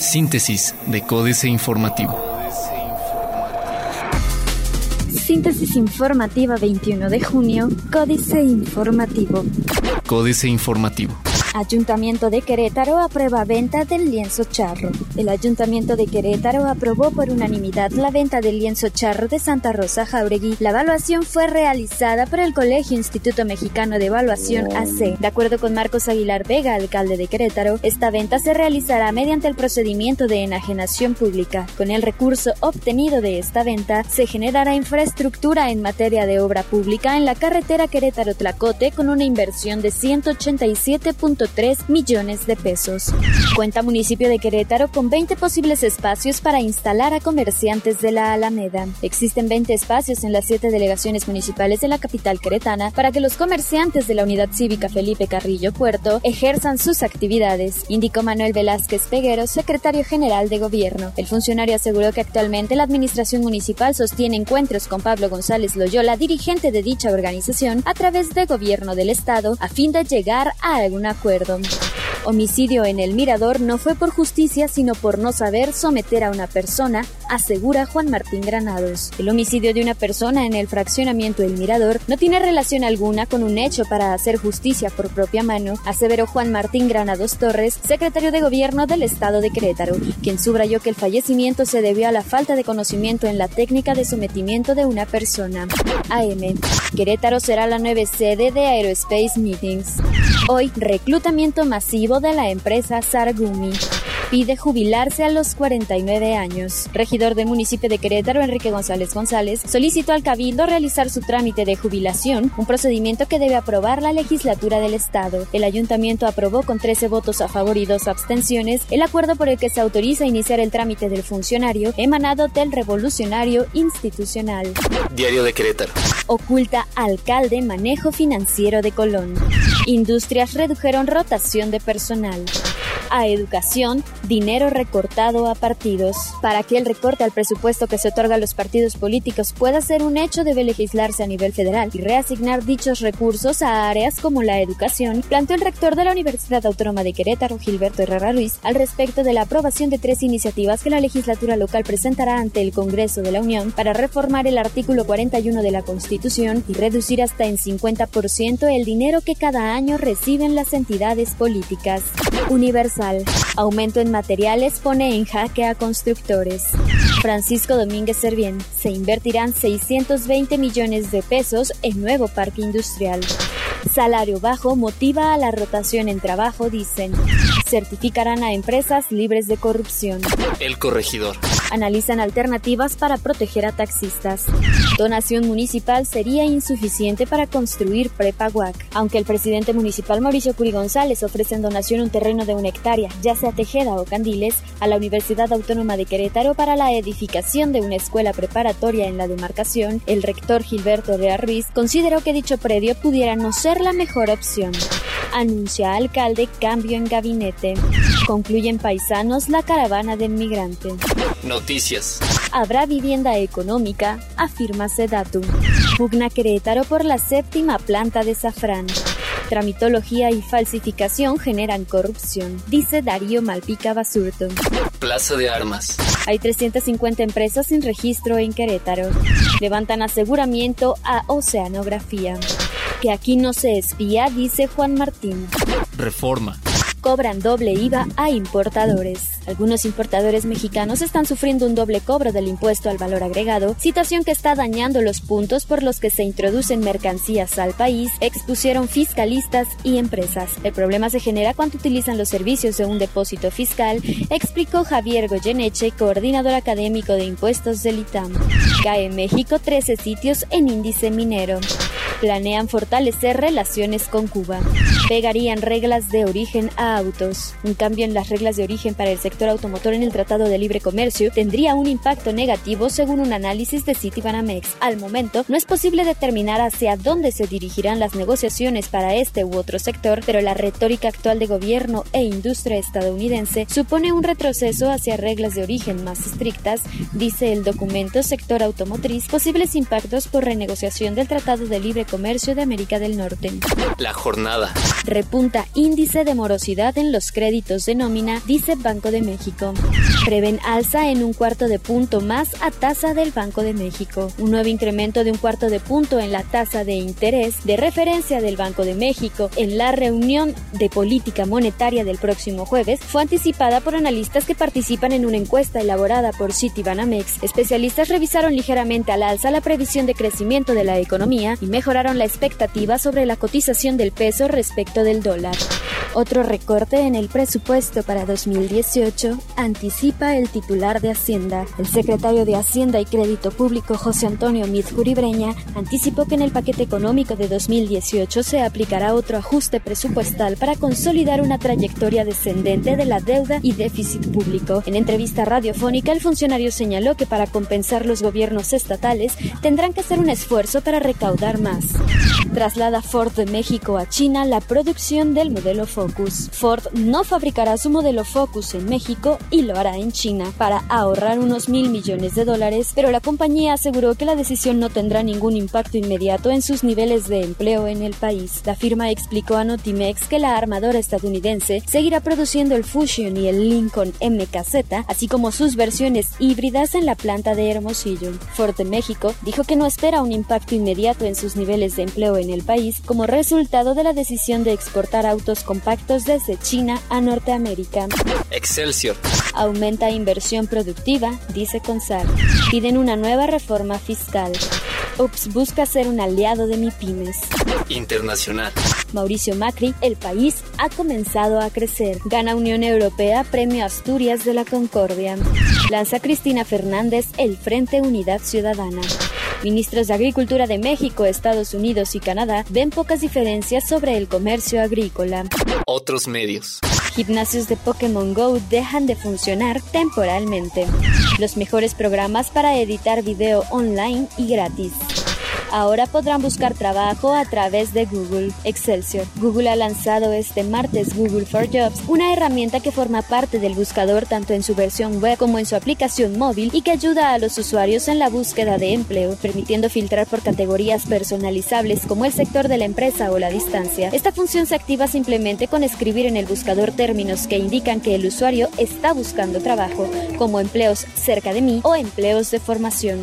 Síntesis de Códice Informativo. Síntesis informativa 21 de junio, Códice Informativo. Códice Informativo. Ayuntamiento de Querétaro aprueba venta del lienzo charro. El Ayuntamiento de Querétaro aprobó por unanimidad la venta del lienzo charro de Santa Rosa Jauregui. La evaluación fue realizada por el Colegio Instituto Mexicano de Evaluación AC. De acuerdo con Marcos Aguilar Vega, alcalde de Querétaro, esta venta se realizará mediante el procedimiento de enajenación pública. Con el recurso obtenido de esta venta, se generará infraestructura en materia de obra pública en la carretera Querétaro-Tlacote con una inversión de 187. 3 millones de pesos. Cuenta municipio de Querétaro con 20 posibles espacios para instalar a comerciantes de la Alameda. Existen 20 espacios en las 7 delegaciones municipales de la capital queretana para que los comerciantes de la unidad cívica Felipe Carrillo Puerto ejerzan sus actividades, indicó Manuel Velázquez Peguero, secretario general de gobierno. El funcionario aseguró que actualmente la administración municipal sostiene encuentros con Pablo González Loyola, dirigente de dicha organización, a través de gobierno del estado, a fin de llegar a algún acuerdo. Homicidio en el Mirador no fue por justicia, sino por no saber someter a una persona, asegura Juan Martín Granados. El homicidio de una persona en el fraccionamiento El Mirador no tiene relación alguna con un hecho para hacer justicia por propia mano, aseveró Juan Martín Granados Torres, secretario de Gobierno del Estado de Querétaro, quien subrayó que el fallecimiento se debió a la falta de conocimiento en la técnica de sometimiento de una persona. AM. Querétaro será la nueva sede de Aerospace Meetings. Hoy, reclutamiento masivo de la empresa Sargumi pide jubilarse a los 49 años. Regidor del municipio de Querétaro, Enrique González González, solicitó al Cabildo realizar su trámite de jubilación, un procedimiento que debe aprobar la legislatura del Estado. El ayuntamiento aprobó con 13 votos a favor y dos abstenciones el acuerdo por el que se autoriza iniciar el trámite del funcionario emanado del revolucionario institucional. Diario de Querétaro. Oculta alcalde manejo financiero de Colón. Industrias redujeron rotación de personal a educación, dinero recortado a partidos. Para que el recorte al presupuesto que se otorga a los partidos políticos pueda ser un hecho, debe legislarse a nivel federal y reasignar dichos recursos a áreas como la educación, planteó el rector de la Universidad Autónoma de Querétaro, Gilberto Herrera Ruiz, al respecto de la aprobación de tres iniciativas que la legislatura local presentará ante el Congreso de la Unión para reformar el artículo 41 de la Constitución y reducir hasta en 50% el dinero que cada año reciben las entidades políticas. Aumento en materiales pone en jaque a constructores. Francisco Domínguez Servién. Se invertirán 620 millones de pesos en nuevo parque industrial. Salario bajo motiva a la rotación en trabajo, dicen. Certificarán a empresas libres de corrupción. El corregidor. Analizan alternativas para proteger a taxistas. Donación municipal sería insuficiente para construir prepa UAC. Aunque el presidente municipal Mauricio Curi González ofrece en donación un terreno de una hectárea, ya sea Tejeda o Candiles, a la Universidad Autónoma de Querétaro para la edificación de una escuela preparatoria en la demarcación, el rector Gilberto de Ruiz consideró que dicho predio pudiera no ser la mejor opción. Anuncia alcalde cambio en gabinete. Concluyen paisanos la caravana del migrante. Noticias. Habrá vivienda económica, afirma Sedatu. Pugna Querétaro por la séptima planta de Safrán. Tramitología y falsificación generan corrupción, dice Darío Malpica Basurto. Plaza de Armas. Hay 350 empresas sin registro en Querétaro. Levantan aseguramiento a Oceanografía. Que aquí no se espía, dice Juan Martín. Reforma cobran doble IVA a importadores. Algunos importadores mexicanos están sufriendo un doble cobro del impuesto al valor agregado, situación que está dañando los puntos por los que se introducen mercancías al país, expusieron fiscalistas y empresas. El problema se genera cuando utilizan los servicios de un depósito fiscal, explicó Javier Goyeneche, coordinador académico de impuestos del ITAM. Cae México 13 sitios en índice minero. Planean fortalecer relaciones con Cuba. Pegarían reglas de origen a autos. Un cambio en las reglas de origen para el sector automotor en el Tratado de Libre Comercio tendría un impacto negativo según un análisis de Citibanamex. Al momento, no es posible determinar hacia dónde se dirigirán las negociaciones para este u otro sector, pero la retórica actual de gobierno e industria estadounidense supone un retroceso hacia reglas de origen más estrictas, dice el documento Sector Automotriz, posibles impactos por renegociación del Tratado de Libre Comercio de América del Norte. La jornada. Repunta índice de morosidad en los créditos de nómina, dice Banco de México. Prevén alza en un cuarto de punto más a tasa del Banco de México. Un nuevo incremento de un cuarto de punto en la tasa de interés de referencia del Banco de México en la reunión de política monetaria del próximo jueves fue anticipada por analistas que participan en una encuesta elaborada por Citibanamex. Especialistas revisaron ligeramente al alza la previsión de crecimiento de la economía y mejoraron la expectativa sobre la cotización del peso respecto del dólar. Otro recorte en el presupuesto para 2018 anticipa el titular de Hacienda. El secretario de Hacienda y Crédito Público José Antonio Breña anticipó que en el paquete económico de 2018 se aplicará otro ajuste presupuestal para consolidar una trayectoria descendente de la deuda y déficit público. En entrevista radiofónica, el funcionario señaló que para compensar los gobiernos estatales tendrán que hacer un esfuerzo para recaudar más. Traslada Ford de México a China la producción del modelo Focus. Ford no fabricará su modelo Focus en México y lo hará en China para ahorrar unos mil millones de dólares, pero la compañía aseguró que la decisión no tendrá ningún impacto inmediato en sus niveles de empleo en el país. La firma explicó a Notimex que la armadora estadounidense seguirá produciendo el Fusion y el Lincoln MKZ, así como sus versiones híbridas en la planta de Hermosillo. Ford de México dijo que no espera un impacto inmediato en sus niveles de empleo en el país como resultado de la decisión de exportar autos compactos desde China a Norteamérica. Excelsior. Aumenta inversión productiva, dice Consar. Piden una nueva reforma fiscal. UPS busca ser un aliado de MIPIMES. Internacional. Mauricio Macri, el país ha comenzado a crecer. Gana Unión Europea Premio Asturias de la Concordia. Lanza Cristina Fernández el Frente Unidad Ciudadana. Ministros de Agricultura de México, Estados Unidos y Canadá ven pocas diferencias sobre el comercio agrícola. Otros medios. Gimnasios de Pokémon Go dejan de funcionar temporalmente. Los mejores programas para editar video online y gratis. Ahora podrán buscar trabajo a través de Google Excelsior. Google ha lanzado este martes Google for Jobs, una herramienta que forma parte del buscador tanto en su versión web como en su aplicación móvil y que ayuda a los usuarios en la búsqueda de empleo, permitiendo filtrar por categorías personalizables como el sector de la empresa o la distancia. Esta función se activa simplemente con escribir en el buscador términos que indican que el usuario está buscando trabajo, como empleos cerca de mí o empleos de formación.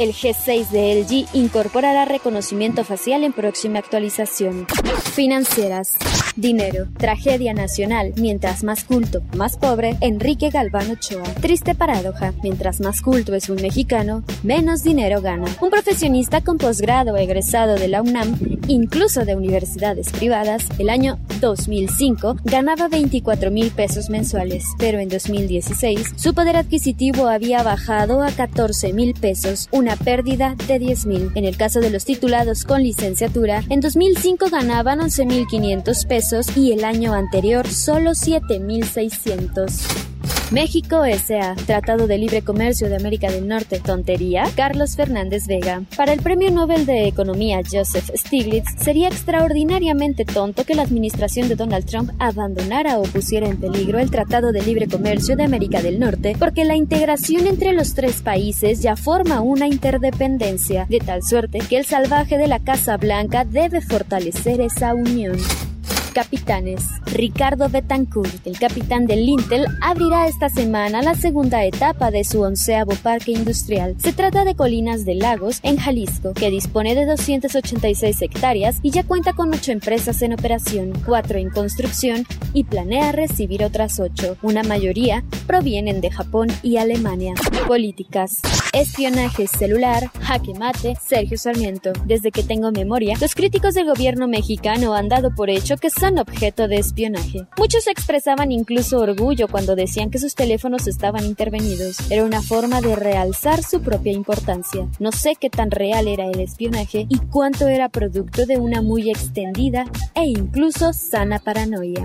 El G6 de LG incorpora reconocimiento facial en próxima actualización. Financieras. Dinero. Tragedia nacional. Mientras más culto, más pobre. Enrique Galván Ochoa. Triste paradoja. Mientras más culto es un mexicano, menos dinero gana. Un profesionista con posgrado egresado de la UNAM, incluso de universidades privadas, el año 2005 ganaba 24 mil pesos mensuales, pero en 2016 su poder adquisitivo había bajado a 14 mil pesos, una pérdida de 10 mil. En el caso de los titulados con licenciatura, en 2005 ganaban 11.500 pesos y el año anterior solo 7.600. México S.A. Tratado de Libre Comercio de América del Norte. Tontería. Carlos Fernández Vega. Para el Premio Nobel de Economía Joseph Stiglitz, sería extraordinariamente tonto que la administración de Donald Trump abandonara o pusiera en peligro el Tratado de Libre Comercio de América del Norte, porque la integración entre los tres países ya forma una interdependencia, de tal suerte que el salvaje de la Casa Blanca debe fortalecer esa unión. Capitanes. Ricardo Betancourt, el capitán del Intel, abrirá esta semana la segunda etapa de su onceavo parque industrial. Se trata de Colinas de Lagos, en Jalisco, que dispone de 286 hectáreas y ya cuenta con ocho empresas en operación, cuatro en construcción y planea recibir otras ocho. Una mayoría provienen de Japón y Alemania. Políticas. Espionaje celular, jaque mate, Sergio Sarmiento. Desde que tengo memoria, los críticos del gobierno mexicano han dado por hecho que son objeto de espionaje. Muchos expresaban incluso orgullo cuando decían que sus teléfonos estaban intervenidos. Era una forma de realzar su propia importancia. No sé qué tan real era el espionaje y cuánto era producto de una muy extendida e incluso sana paranoia.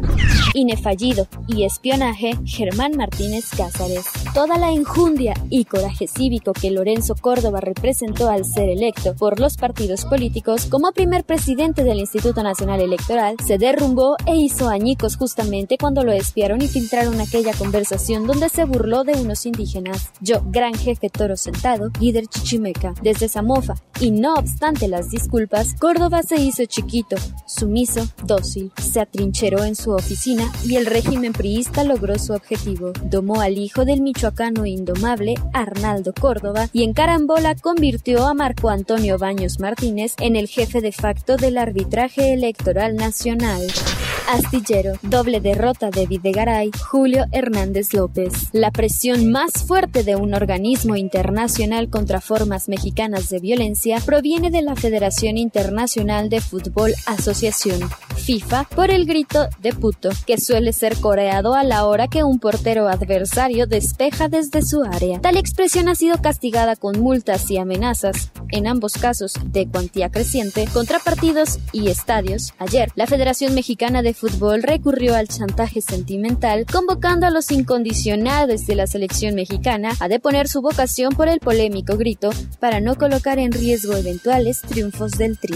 Inefallido y espionaje, Germán Martínez Cázares. Toda la enjundia y coraje cívico que Lorenzo Córdoba representó al ser electo por los partidos políticos como primer presidente del Instituto Nacional Electoral se derrumbó e hizo añicos justamente cuando lo espiaron y filtraron aquella conversación donde se burló de unos indígenas. Yo, gran jefe toro sentado, líder chichimeca, desde Zamofa, y no obstante las disculpas, Córdoba se hizo chiquito, sumiso, dócil, se atrincheró en su oficina y el régimen priista logró su objetivo. Domó al hijo del michoacano indomable, Arnaldo Córdoba, y en carambola convirtió a Marco Antonio Baños Martínez en el jefe de facto del arbitraje electoral nacional. first. Astillero, doble derrota de Videgaray, Julio Hernández López. La presión más fuerte de un organismo internacional contra formas mexicanas de violencia proviene de la Federación Internacional de Fútbol Asociación, FIFA, por el grito de puto, que suele ser coreado a la hora que un portero adversario despeja desde su área. Tal expresión ha sido castigada con multas y amenazas, en ambos casos de cuantía creciente, contra partidos y estadios. Ayer, la Federación Mexicana de Fútbol recurrió al chantaje sentimental, convocando a los incondicionados de la selección mexicana a deponer su vocación por el polémico grito para no colocar en riesgo eventuales triunfos del Tri.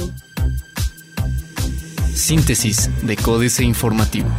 Síntesis de Códice Informativo.